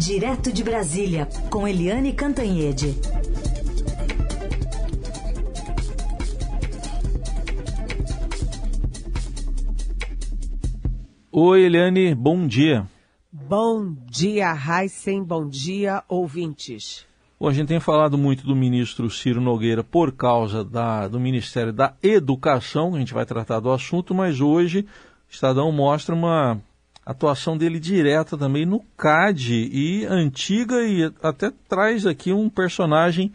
Direto de Brasília, com Eliane Cantanhede. Oi, Eliane, bom dia. Bom dia, Heisen, bom dia, ouvintes. Bom, a gente tem falado muito do ministro Ciro Nogueira por causa da, do Ministério da Educação, a gente vai tratar do assunto, mas hoje o Estadão mostra uma atuação dele direta também no CAD e antiga e até traz aqui um personagem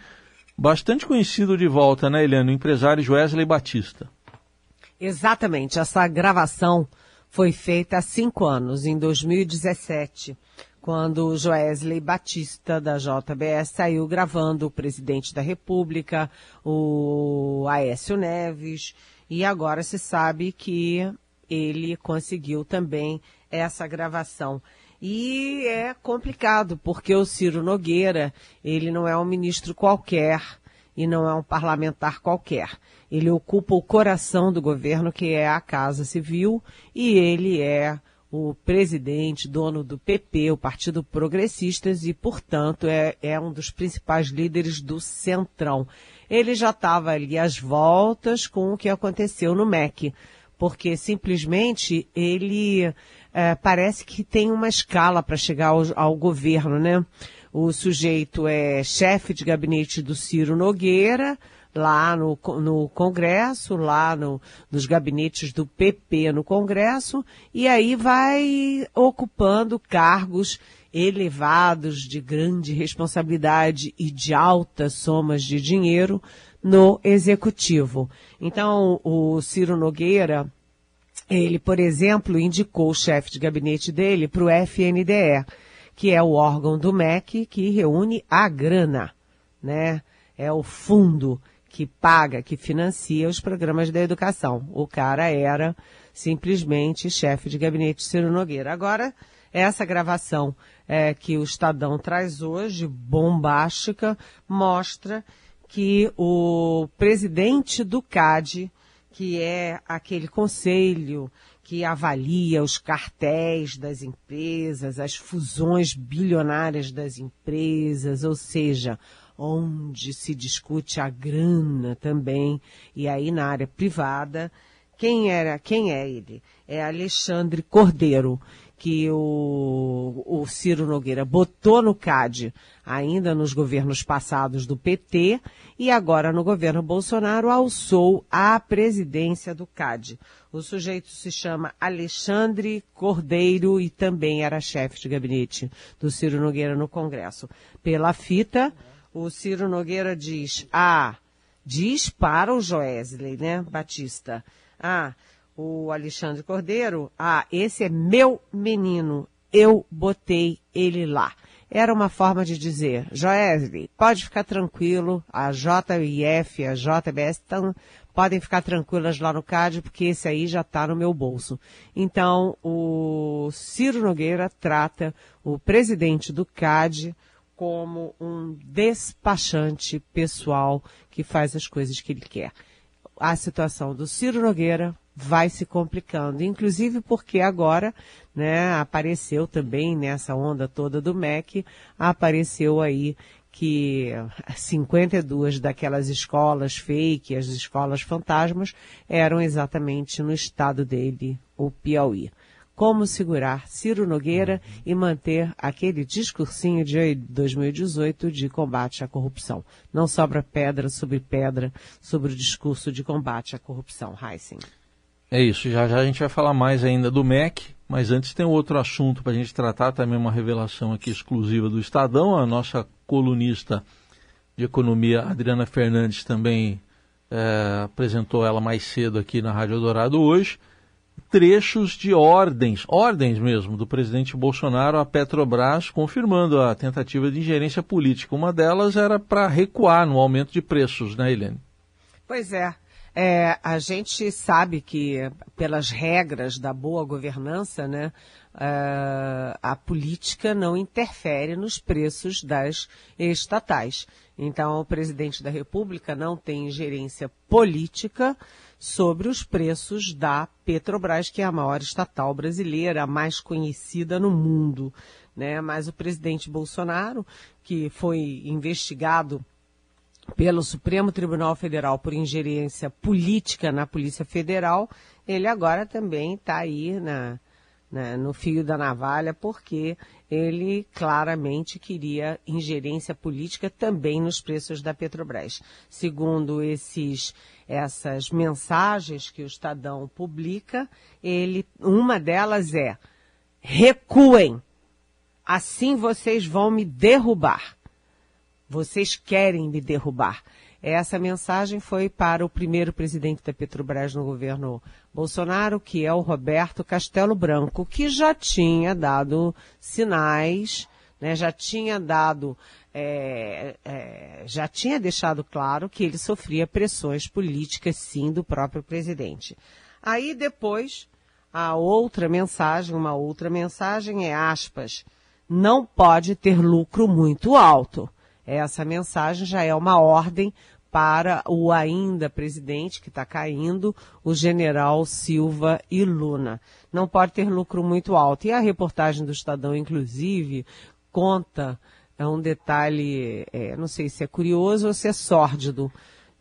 bastante conhecido de volta, né, Eliane? O empresário Wesley Batista. Exatamente, essa gravação foi feita há cinco anos, em 2017, quando o Joesley Batista, da JBS, saiu gravando o presidente da República, o Aécio Neves, e agora se sabe que ele conseguiu também essa gravação. E é complicado, porque o Ciro Nogueira, ele não é um ministro qualquer e não é um parlamentar qualquer. Ele ocupa o coração do governo, que é a Casa Civil, e ele é o presidente, dono do PP, o Partido Progressistas, e, portanto, é, é um dos principais líderes do Centrão. Ele já estava ali às voltas com o que aconteceu no MEC, porque simplesmente ele é, parece que tem uma escala para chegar ao, ao governo, né? O sujeito é chefe de gabinete do Ciro Nogueira, lá no, no Congresso, lá no, nos gabinetes do PP no Congresso, e aí vai ocupando cargos elevados de grande responsabilidade e de altas somas de dinheiro no Executivo. Então, o Ciro Nogueira, ele, por exemplo, indicou o chefe de gabinete dele para o FNDE que é o órgão do MEC que reúne a grana, né? É o fundo que paga, que financia os programas da educação. O cara era simplesmente chefe de gabinete Ciro Nogueira. Agora, essa gravação é, que o Estadão traz hoje, bombástica, mostra que o presidente do CAD, que é aquele conselho que avalia os cartéis das empresas, as fusões bilionárias das empresas, ou seja, onde se discute a grana também, e aí na área privada, quem era, quem é ele? É Alexandre Cordeiro, que o, o Ciro Nogueira botou no CAD ainda nos governos passados do PT e agora no governo Bolsonaro alçou a presidência do CAD. O sujeito se chama Alexandre Cordeiro e também era chefe de gabinete do Ciro Nogueira no Congresso. Pela fita, o Ciro Nogueira diz, ah, diz para o Joesley, né, Batista, ah, o Alexandre Cordeiro, ah, esse é meu menino, eu botei ele lá. Era uma forma de dizer, Joesley, pode ficar tranquilo, a JIF, a JBS estão, podem ficar tranquilas lá no CAD, porque esse aí já está no meu bolso. Então, o Ciro Nogueira trata o presidente do CAD como um despachante pessoal que faz as coisas que ele quer. A situação do Ciro Nogueira vai se complicando, inclusive porque agora, né, apareceu também nessa onda toda do MEC, apareceu aí que 52 daquelas escolas fake, as escolas fantasmas, eram exatamente no estado dele, o Piauí. Como segurar Ciro Nogueira e manter aquele discursinho de 2018 de combate à corrupção. Não sobra pedra sobre pedra sobre o discurso de combate à corrupção, Heissing. É isso, já já a gente vai falar mais ainda do MEC, mas antes tem outro assunto para a gente tratar, também uma revelação aqui exclusiva do Estadão, a nossa colunista de economia, Adriana Fernandes, também é, apresentou ela mais cedo aqui na Rádio Dourado hoje, trechos de ordens, ordens mesmo, do presidente Bolsonaro à Petrobras, confirmando a tentativa de ingerência política. Uma delas era para recuar no aumento de preços, né, Helene? Pois é. É, a gente sabe que, pelas regras da boa governança, né, uh, a política não interfere nos preços das estatais. Então, o presidente da República não tem ingerência política sobre os preços da Petrobras, que é a maior estatal brasileira, a mais conhecida no mundo. Né? Mas o presidente Bolsonaro, que foi investigado pelo Supremo Tribunal Federal por ingerência política na Polícia Federal, ele agora também está aí na, né, no fio da navalha, porque ele claramente queria ingerência política também nos preços da Petrobras. Segundo esses, essas mensagens que o Estadão publica, ele, uma delas é recuem, assim vocês vão me derrubar. Vocês querem me derrubar. Essa mensagem foi para o primeiro presidente da Petrobras no governo Bolsonaro, que é o Roberto Castelo Branco, que já tinha dado sinais, né, já tinha dado, é, é, já tinha deixado claro que ele sofria pressões políticas, sim, do próprio presidente. Aí depois, a outra mensagem, uma outra mensagem é aspas, não pode ter lucro muito alto. Essa mensagem já é uma ordem para o ainda presidente que está caindo, o general Silva e Luna. Não pode ter lucro muito alto. E a reportagem do Estadão, inclusive, conta é um detalhe, é, não sei se é curioso ou se é sórdido,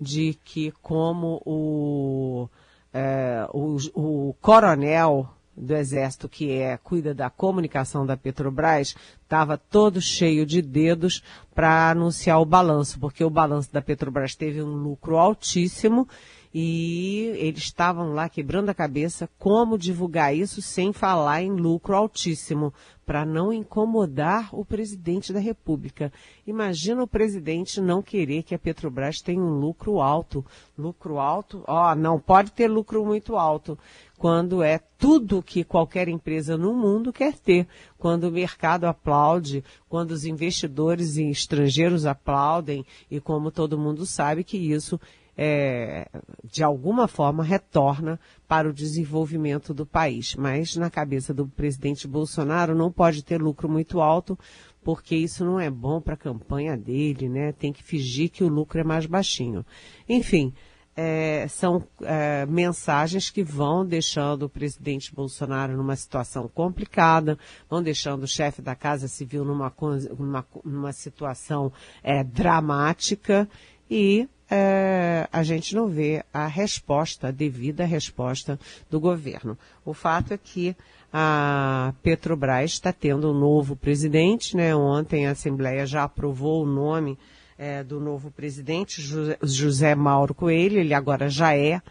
de que como o, é, o, o coronel do Exército, que é, cuida da comunicação da Petrobras, estava todo cheio de dedos para anunciar o balanço, porque o balanço da Petrobras teve um lucro altíssimo e eles estavam lá quebrando a cabeça como divulgar isso sem falar em lucro altíssimo, para não incomodar o presidente da República. Imagina o presidente não querer que a Petrobras tenha um lucro alto. Lucro alto? Ó, oh, não pode ter lucro muito alto quando é tudo que qualquer empresa no mundo quer ter. Quando o mercado aplaude, quando os investidores estrangeiros aplaudem e como todo mundo sabe que isso é, de alguma forma retorna para o desenvolvimento do país. Mas na cabeça do presidente Bolsonaro não pode ter lucro muito alto, porque isso não é bom para a campanha dele, né? Tem que fingir que o lucro é mais baixinho. Enfim, é, são é, mensagens que vão deixando o presidente Bolsonaro numa situação complicada, vão deixando o chefe da Casa Civil numa, numa, numa situação é, dramática e é, a gente não vê a resposta, a devida resposta do governo. O fato é que a Petrobras está tendo um novo presidente, né? Ontem a Assembleia já aprovou o nome é, do novo presidente, José Mauro Coelho, ele agora já é,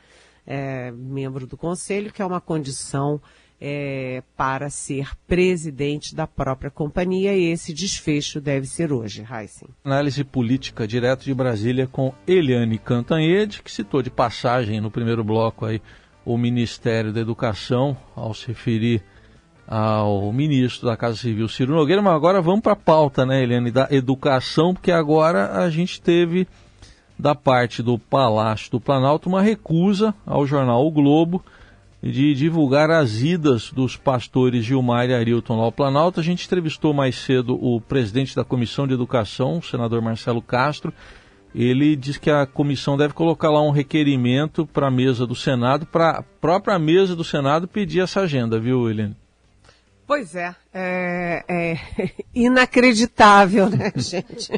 é membro do conselho, que é uma condição é, para ser presidente da própria companhia e esse desfecho deve ser hoje, Heisen. Análise política direto de Brasília com Eliane Cantanhede, que citou de passagem no primeiro bloco aí o Ministério da Educação ao se referir ao ministro da Casa Civil, Ciro Nogueira, mas agora vamos para a pauta, né, Eliane, da educação, porque agora a gente teve da parte do Palácio do Planalto uma recusa ao jornal O Globo de divulgar as idas dos pastores Gilmar e Arilton ao Planalto. A gente entrevistou mais cedo o presidente da Comissão de Educação, o senador Marcelo Castro. Ele diz que a comissão deve colocar lá um requerimento para a mesa do Senado, para a própria mesa do Senado pedir essa agenda, viu, Helene? Pois é, é, é inacreditável, né, gente?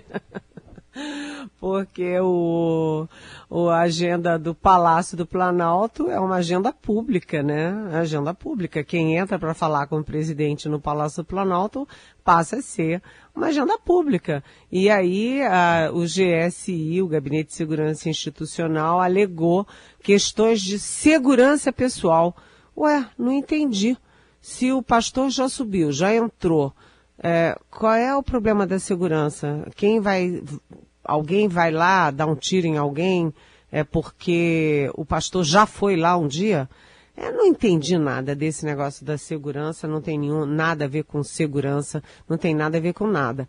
Porque o, o agenda do Palácio do Planalto é uma agenda pública, né? Agenda pública. Quem entra para falar com o presidente no Palácio do Planalto passa a ser uma agenda pública. E aí a, o GSI, o Gabinete de Segurança Institucional, alegou questões de segurança pessoal. Ué, não entendi. Se o pastor já subiu, já entrou, é, qual é o problema da segurança? Quem vai alguém vai lá dar um tiro em alguém é porque o pastor já foi lá um dia? Eu não entendi nada desse negócio da segurança, não tem nenhum, nada a ver com segurança, não tem nada a ver com nada.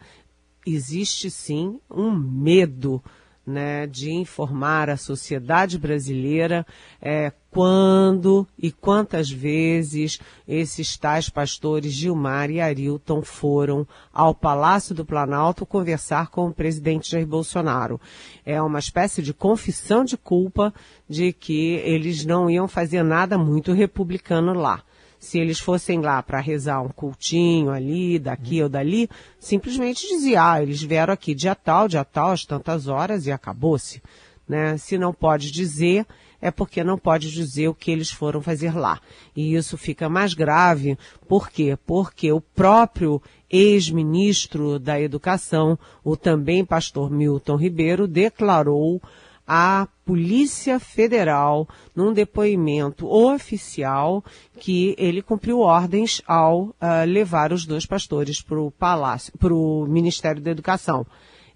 Existe sim um medo né, de informar a sociedade brasileira é, quando e quantas vezes esses tais pastores Gilmar e Arilton foram ao Palácio do Planalto conversar com o presidente Jair Bolsonaro. É uma espécie de confissão de culpa de que eles não iam fazer nada muito republicano lá se eles fossem lá para rezar um cultinho ali, daqui ou dali, simplesmente dizia, ah, eles vieram aqui dia tal, dia tal, às tantas horas e acabou-se. Né? Se não pode dizer, é porque não pode dizer o que eles foram fazer lá. E isso fica mais grave, por quê? Porque o próprio ex-ministro da Educação, o também pastor Milton Ribeiro, declarou à Polícia Federal num depoimento oficial que ele cumpriu ordens ao uh, levar os dois pastores para o palácio, para o Ministério da Educação.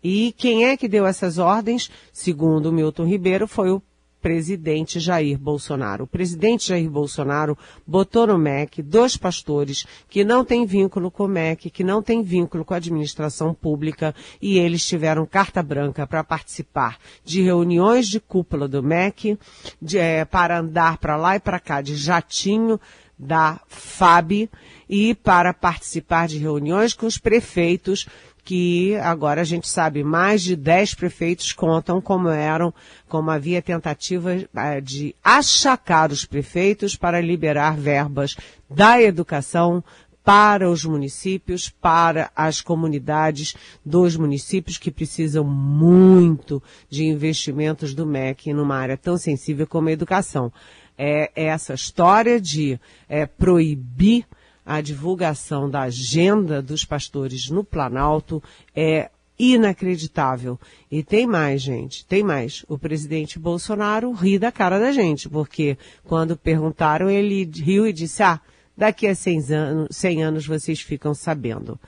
E quem é que deu essas ordens? Segundo Milton Ribeiro, foi o presidente Jair Bolsonaro. O presidente Jair Bolsonaro botou no MEC dois pastores que não têm vínculo com o MEC, que não têm vínculo com a administração pública, e eles tiveram carta branca para participar de reuniões de cúpula do MEC, de, é, para andar para lá e para cá de jatinho da FAB e para participar de reuniões com os prefeitos que agora a gente sabe mais de 10 prefeitos contam como eram, como havia tentativa eh, de achacar os prefeitos para liberar verbas da educação para os municípios, para as comunidades dos municípios que precisam muito de investimentos do MEC numa área tão sensível como a educação. É essa história de é, proibir a divulgação da agenda dos pastores no Planalto é inacreditável. E tem mais, gente, tem mais. O presidente Bolsonaro ri da cara da gente, porque quando perguntaram, ele riu e disse, ah, daqui a 100 anos, 100 anos vocês ficam sabendo.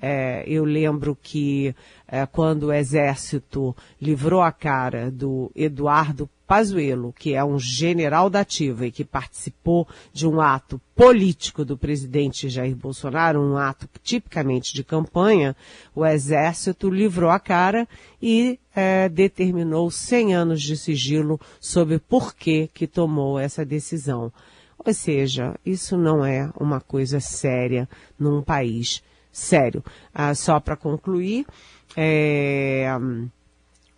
É, eu lembro que é, quando o Exército livrou a cara do Eduardo Pazuello, que é um general da ativa e que participou de um ato político do presidente Jair Bolsonaro, um ato tipicamente de campanha, o Exército livrou a cara e é, determinou 100 anos de sigilo sobre por que que tomou essa decisão. Ou seja, isso não é uma coisa séria num país sério. Ah, só para concluir, é,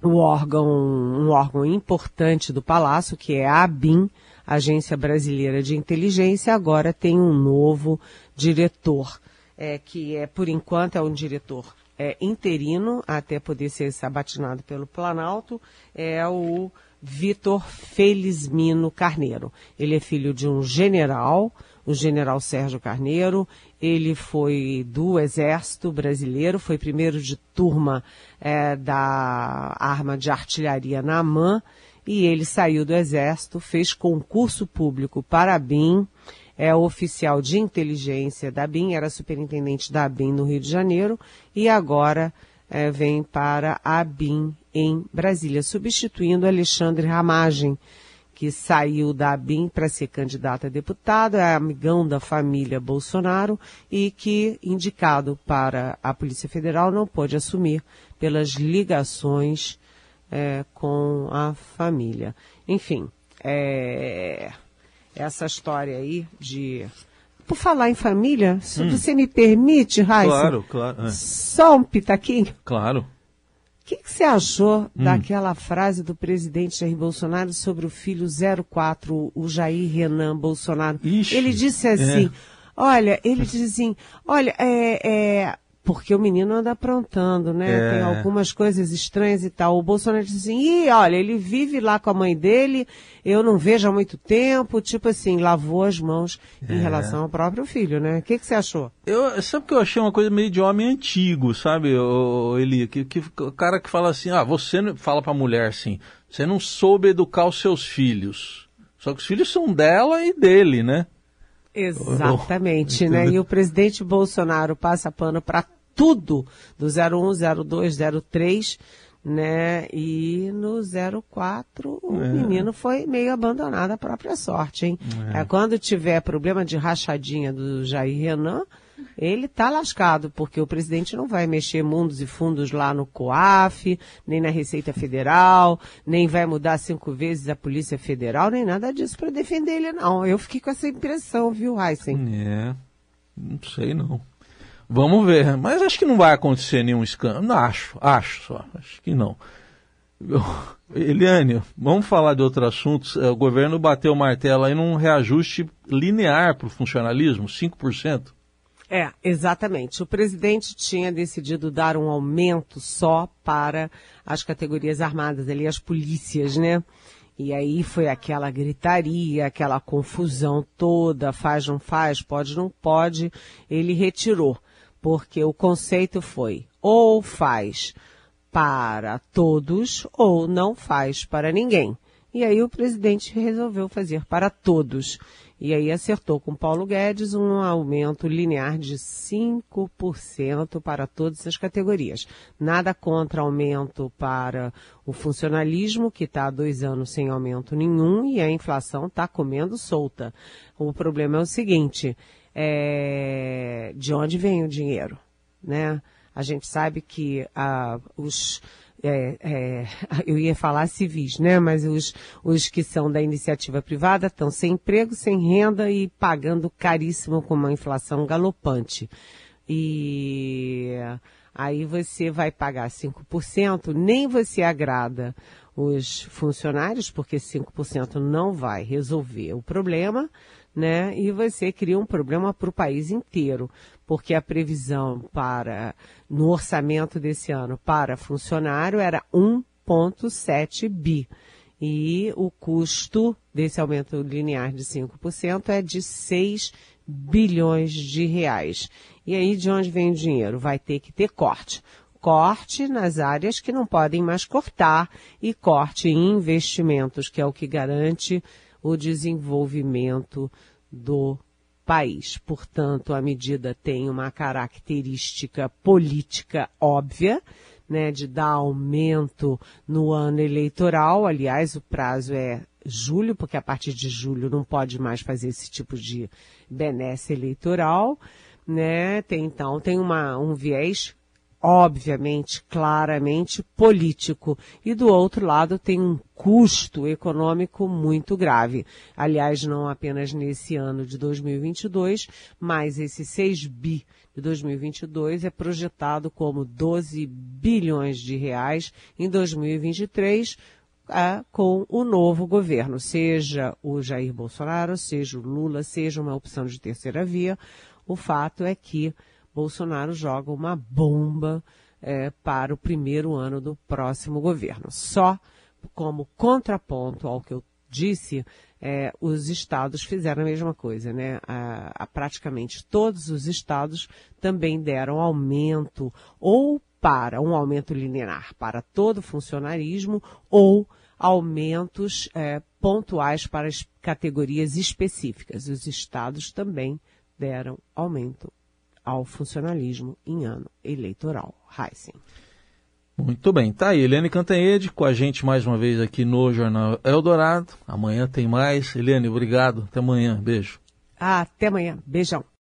o órgão, um órgão importante do Palácio, que é a ABIN, Agência Brasileira de Inteligência, agora tem um novo diretor, é, que é, por enquanto, é um diretor é, interino, até poder ser sabatinado pelo Planalto, é o Vitor Felizmino Carneiro. Ele é filho de um general, o general Sérgio Carneiro. Ele foi do Exército Brasileiro, foi primeiro de turma é, da arma de artilharia na AMAN, e ele saiu do Exército, fez concurso público para a BIM, é oficial de inteligência da BIM, era superintendente da BIM no Rio de Janeiro, e agora é, vem para a BIM em Brasília, substituindo Alexandre Ramagem, que saiu da ABIN para ser candidato a deputado, é amigão da família Bolsonaro e que, indicado para a Polícia Federal, não pôde assumir pelas ligações é, com a família. Enfim, é, essa história aí de. Por falar em família, se hum. você me permite, Raíssa? Claro, claro. É. Só um pitaquinho? Claro. O que, que, você achou hum. daquela frase do presidente Jair Bolsonaro sobre o filho 04, o Jair Renan Bolsonaro? Ixi, ele disse assim, é. olha, ele disse assim, olha, é, é, porque o menino anda aprontando, né? É. Tem algumas coisas estranhas e tal. O Bolsonaro disse assim, e olha, ele vive lá com a mãe dele, eu não vejo há muito tempo, tipo assim, lavou as mãos é. em relação ao próprio filho, né? O que, que você achou? Eu, sabe que eu achei uma coisa meio de homem antigo, sabe, Eli? Que, que, o cara que fala assim, ah, você fala pra mulher assim, você não soube educar os seus filhos. Só que os filhos são dela e dele, né? Exatamente, né? E o presidente Bolsonaro passa pano para tudo do 01, 02, 03, né? E no 04 o é. menino foi meio abandonado à própria sorte, hein? É. é. quando tiver problema de rachadinha do Jair Renan, ele está lascado, porque o presidente não vai mexer mundos e fundos lá no COAF, nem na Receita Federal, nem vai mudar cinco vezes a Polícia Federal, nem nada disso para defender ele, não. Eu fiquei com essa impressão, viu, Heisen? É, não sei não. Vamos ver, mas acho que não vai acontecer nenhum escândalo. Não, acho, acho só, acho que não. Eliane, vamos falar de outro assunto. É, o governo bateu o martelo aí num reajuste linear para o funcionalismo, 5%. É, exatamente. O presidente tinha decidido dar um aumento só para as categorias armadas, ali as polícias, né? E aí foi aquela gritaria, aquela confusão toda, faz, não faz, pode, não pode. Ele retirou, porque o conceito foi ou faz para todos ou não faz para ninguém. E aí o presidente resolveu fazer para todos. E aí acertou com Paulo Guedes um aumento linear de 5% para todas as categorias. Nada contra aumento para o funcionalismo, que está há dois anos sem aumento nenhum, e a inflação está comendo solta. O problema é o seguinte, é... de onde vem o dinheiro? Né? A gente sabe que ah, os é, é, eu ia falar civis, né? Mas os, os que são da iniciativa privada estão sem emprego, sem renda e pagando caríssimo com uma inflação galopante. E aí você vai pagar 5%, nem você agrada os funcionários, porque 5% não vai resolver o problema, né? E você cria um problema para o país inteiro, porque a previsão para no orçamento desse ano para funcionário era 1,7 bi. E o custo desse aumento linear de 5% é de 6 bilhões de reais. E aí de onde vem o dinheiro? Vai ter que ter corte. Corte nas áreas que não podem mais cortar e corte em investimentos, que é o que garante o desenvolvimento do país. Portanto, a medida tem uma característica política óbvia, né, de dar aumento no ano eleitoral. Aliás, o prazo é julho, porque a partir de julho não pode mais fazer esse tipo de benesse eleitoral, né? Tem então tem uma um viés obviamente, claramente político. E do outro lado tem um custo econômico muito grave. Aliás, não apenas nesse ano de 2022, mas esse 6 bi de 2022 é projetado como 12 bilhões de reais em 2023, é, com o novo governo, seja o Jair Bolsonaro, seja o Lula, seja uma opção de terceira via. O fato é que Bolsonaro joga uma bomba é, para o primeiro ano do próximo governo. Só como contraponto ao que eu disse, é, os estados fizeram a mesma coisa, né? A, a, praticamente todos os estados também deram aumento ou para um aumento linear para todo o funcionarismo ou aumentos é, pontuais para as categorias específicas. Os estados também deram aumento ao funcionalismo em ano eleitoral. Heisen. Muito bem, tá aí, Eliane Cantanhede com a gente mais uma vez aqui no Jornal Eldorado. Amanhã tem mais. Eliane, obrigado. Até amanhã. Beijo. Até amanhã. Beijão.